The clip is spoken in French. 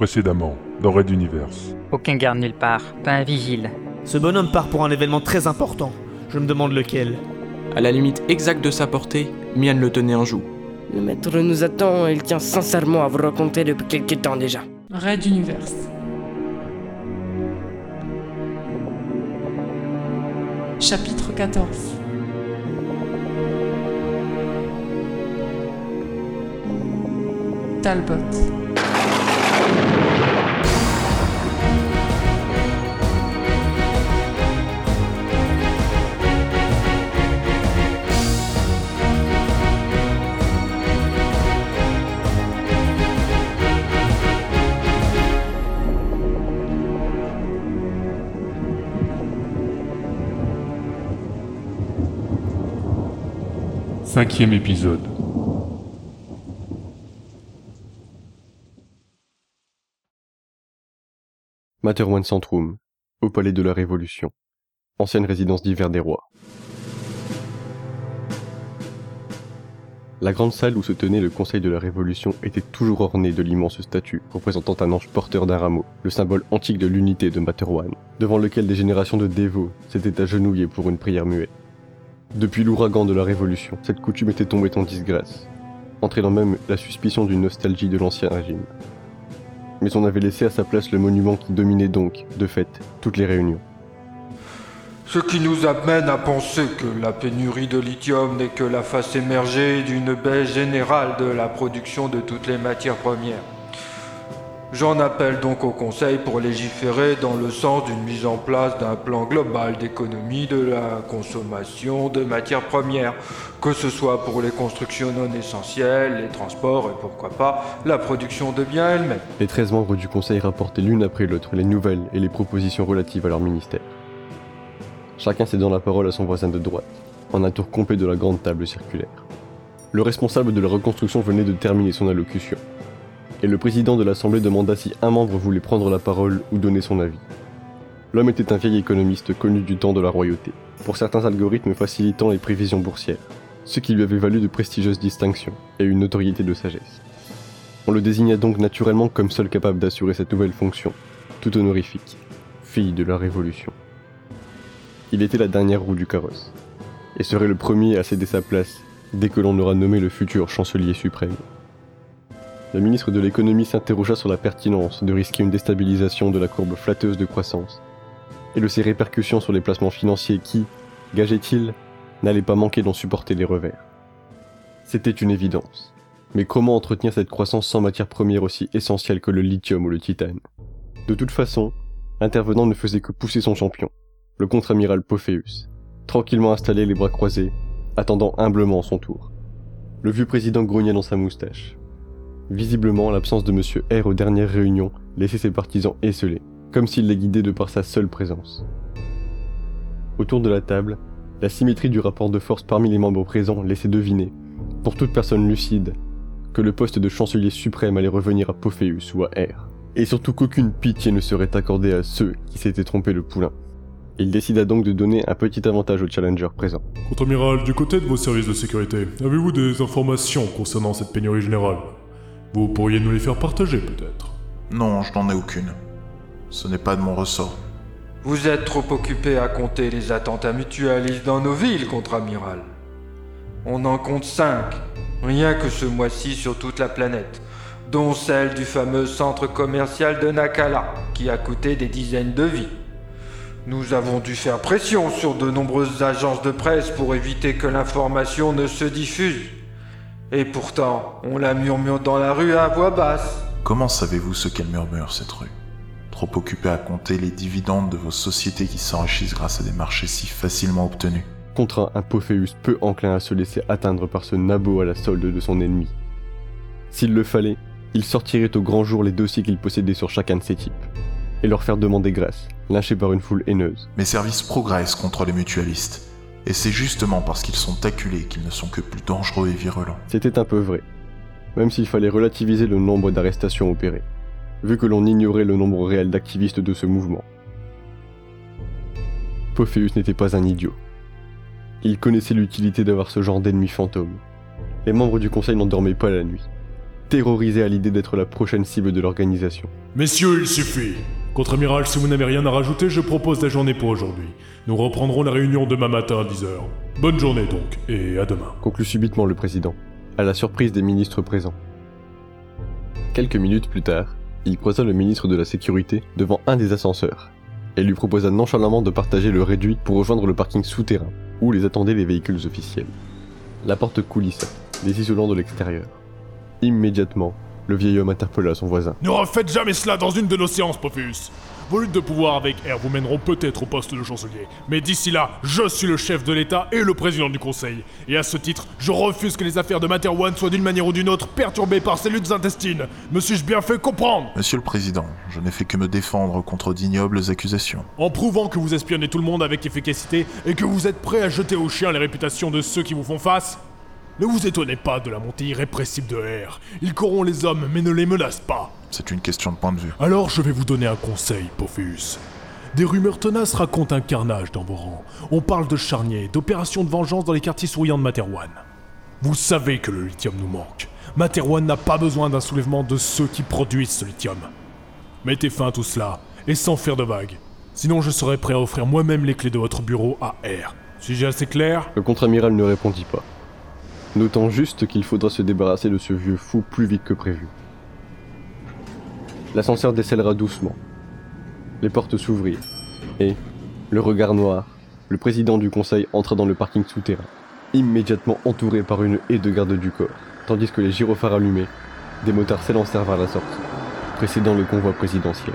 Précédemment, dans Red Universe. Aucun garde nulle part, pas un vigile. Ce bonhomme part pour un événement très important. Je me demande lequel. À la limite exacte de sa portée, Mian le tenait en joue. Le maître nous attend et il tient sincèrement à vous raconter depuis quelque temps déjà. Red Universe. Chapitre 14 Talbot. Cinquième épisode. Materwan Centrum, au palais de la Révolution, ancienne résidence d'hiver des rois. La grande salle où se tenait le Conseil de la Révolution était toujours ornée de l'immense statue représentant un ange porteur d'un rameau, le symbole antique de l'unité de Materwan, devant lequel des générations de dévots s'étaient agenouillés pour une prière muette. Depuis l'ouragan de la Révolution, cette coutume était tombée en disgrâce, entraînant même la suspicion d'une nostalgie de l'ancien régime. Mais on avait laissé à sa place le monument qui dominait donc, de fait, toutes les réunions. Ce qui nous amène à penser que la pénurie de lithium n'est que la face émergée d'une baisse générale de la production de toutes les matières premières. J'en appelle donc au Conseil pour légiférer dans le sens d'une mise en place d'un plan global d'économie de la consommation de matières premières, que ce soit pour les constructions non essentielles, les transports et pourquoi pas la production de biens elle-même. Les 13 membres du Conseil rapportaient l'une après l'autre les nouvelles et les propositions relatives à leur ministère. Chacun cédant la parole à son voisin de droite, en un tour complet de la grande table circulaire. Le responsable de la reconstruction venait de terminer son allocution et le président de l'Assemblée demanda si un membre voulait prendre la parole ou donner son avis. L'homme était un vieil économiste connu du temps de la royauté, pour certains algorithmes facilitant les prévisions boursières, ce qui lui avait valu de prestigieuses distinctions et une notoriété de sagesse. On le désigna donc naturellement comme seul capable d'assurer cette nouvelle fonction, tout honorifique, fille de la Révolution. Il était la dernière roue du carrosse, et serait le premier à céder sa place dès que l'on aura nommé le futur chancelier suprême la ministre de l'économie s'interrogea sur la pertinence de risquer une déstabilisation de la courbe flatteuse de croissance, et de ses répercussions sur les placements financiers qui, gageait-il, n'allaient pas manquer d'en supporter les revers. C'était une évidence. Mais comment entretenir cette croissance sans matière première aussi essentielle que le lithium ou le titane? De toute façon, l'intervenant ne faisait que pousser son champion, le contre-amiral Pophéus, tranquillement installé les bras croisés, attendant humblement son tour. Le vieux président grogna dans sa moustache, Visiblement, l'absence de Monsieur R aux dernières réunions laissait ses partisans esselés, comme s'il les guidait de par sa seule présence. Autour de la table, la symétrie du rapport de force parmi les membres présents laissait deviner, pour toute personne lucide, que le poste de chancelier suprême allait revenir à Pophéus ou à R, et surtout qu'aucune pitié ne serait accordée à ceux qui s'étaient trompés le poulain. Il décida donc de donner un petit avantage au challenger présent. Contre-amiral, du côté de vos services de sécurité, avez-vous des informations concernant cette pénurie générale? Vous pourriez nous les faire partager peut-être Non, je n'en ai aucune. Ce n'est pas de mon ressort. Vous êtes trop occupé à compter les attentats mutualistes dans nos villes, contre-amiral. On en compte cinq, rien que ce mois-ci sur toute la planète, dont celle du fameux centre commercial de Nakala, qui a coûté des dizaines de vies. Nous avons dû faire pression sur de nombreuses agences de presse pour éviter que l'information ne se diffuse. Et pourtant, on la murmure dans la rue à voix basse. Comment savez-vous ce qu'elle murmure, cette rue? Trop occupé à compter les dividendes de vos sociétés qui s'enrichissent grâce à des marchés si facilement obtenus. Contre un Pophéus peu enclin à se laisser atteindre par ce nabot à la solde de son ennemi. S'il le fallait, il sortirait au grand jour les dossiers qu'il possédait sur chacun de ces types, et leur faire demander grâce, lynchés par une foule haineuse. Mes services progressent contre les mutualistes. Et c'est justement parce qu'ils sont acculés qu'ils ne sont que plus dangereux et virulents. C'était un peu vrai, même s'il fallait relativiser le nombre d'arrestations opérées, vu que l'on ignorait le nombre réel d'activistes de ce mouvement. Pophéus n'était pas un idiot. Il connaissait l'utilité d'avoir ce genre d'ennemis fantômes. Les membres du conseil n'en dormaient pas la nuit. terrorisé à l'idée d'être la prochaine cible de l'organisation. Messieurs, il suffit. Contre-amiral, si vous n'avez rien à rajouter, je propose d'ajourner pour aujourd'hui. Nous reprendrons la réunion demain matin à 10h. Bonne journée donc, et à demain. Conclut subitement le président, à la surprise des ministres présents. Quelques minutes plus tard, il croisa le ministre de la Sécurité devant un des ascenseurs et lui proposa nonchalamment de partager le réduit pour rejoindre le parking souterrain, où les attendaient les véhicules officiels. La porte coulissa, les isolant de l'extérieur. Immédiatement, le vieil homme interpella son voisin. Ne refaites jamais cela dans une de nos séances, Popus Vos luttes de pouvoir avec R vous mèneront peut-être au poste de chancelier, mais d'ici là, je suis le chef de l'État et le président du Conseil. Et à ce titre, je refuse que les affaires de Materwan soient d'une manière ou d'une autre perturbées par ces luttes intestines. Me suis-je bien fait comprendre? Monsieur le Président, je n'ai fait que me défendre contre d'ignobles accusations. En prouvant que vous espionnez tout le monde avec efficacité et que vous êtes prêt à jeter au chien les réputations de ceux qui vous font face Ne vous étonnez pas de la montée irrépressible de R. Ils corrompent les hommes mais ne les menacent pas. C'est une question de point de vue. Alors je vais vous donner un conseil, Pophéus. Des rumeurs tenaces racontent un carnage dans vos rangs. On parle de charniers, d'opérations de vengeance dans les quartiers souriants de Materwan. Vous savez que le lithium nous manque. Materwan n'a pas besoin d'un soulèvement de ceux qui produisent ce lithium. Mettez fin à tout cela, et sans faire de vagues. Sinon je serai prêt à offrir moi-même les clés de votre bureau à R. Suis-je assez clair? Le contre-amiral ne répondit pas, notant juste qu'il faudra se débarrasser de ce vieux fou plus vite que prévu. L'ascenseur décèlera doucement. Les portes s'ouvrirent, et, le regard noir, le président du conseil entra dans le parking souterrain, immédiatement entouré par une haie de garde du corps, tandis que les gyrophares allumés, des motards s'élancèrent vers la sortie, précédant le convoi présidentiel.